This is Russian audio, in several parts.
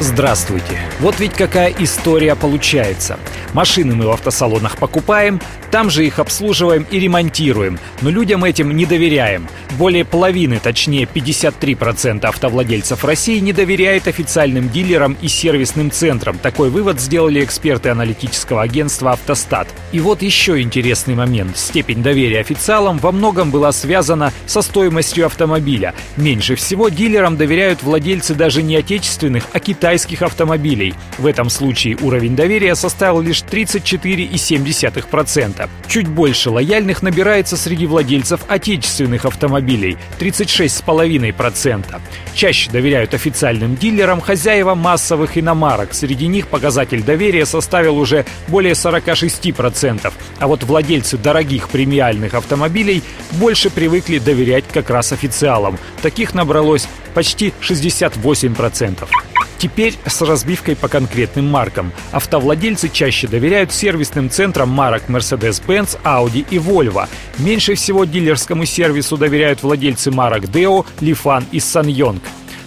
Здравствуйте. Вот ведь какая история получается. Машины мы в автосалонах покупаем, там же их обслуживаем и ремонтируем, но людям этим не доверяем. Более половины, точнее 53% автовладельцев России не доверяет официальным дилерам и сервисным центрам. Такой вывод сделали эксперты аналитического агентства «Автостат». И вот еще интересный момент. Степень доверия официалам во многом была связана со стоимостью автомобиля. Меньше всего дилерам доверяют владельцы даже не отечественных, а китайских автомобилей. В этом случае уровень доверия составил лишь 34,7%. Чуть больше лояльных набирается среди владельцев отечественных автомобилей – 36,5%. Чаще доверяют официальным дилерам хозяева массовых иномарок. Среди них показатель доверия составил уже более 46%. А вот владельцы дорогих премиальных автомобилей больше привыкли доверять как раз официалам. Таких набралось почти 68%. Теперь с разбивкой по конкретным маркам. Автовладельцы чаще доверяют сервисным центрам марок Mercedes-Benz, Audi и Volvo. Меньше всего дилерскому сервису доверяют владельцы марок Deo, Lifan и SsangYong.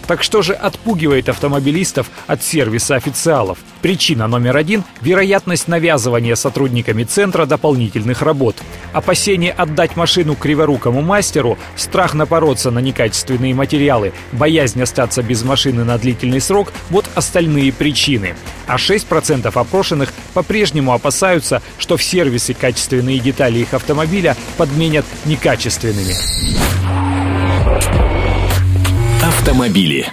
Так что же отпугивает автомобилистов от сервиса официалов? Причина номер один – вероятность навязывания сотрудниками центра дополнительных работ. Опасение отдать машину криворукому мастеру, страх напороться на некачественные материалы, боязнь остаться без машины на длительный срок – вот остальные причины. А 6% опрошенных по-прежнему опасаются, что в сервисе качественные детали их автомобиля подменят некачественными. Автомобили.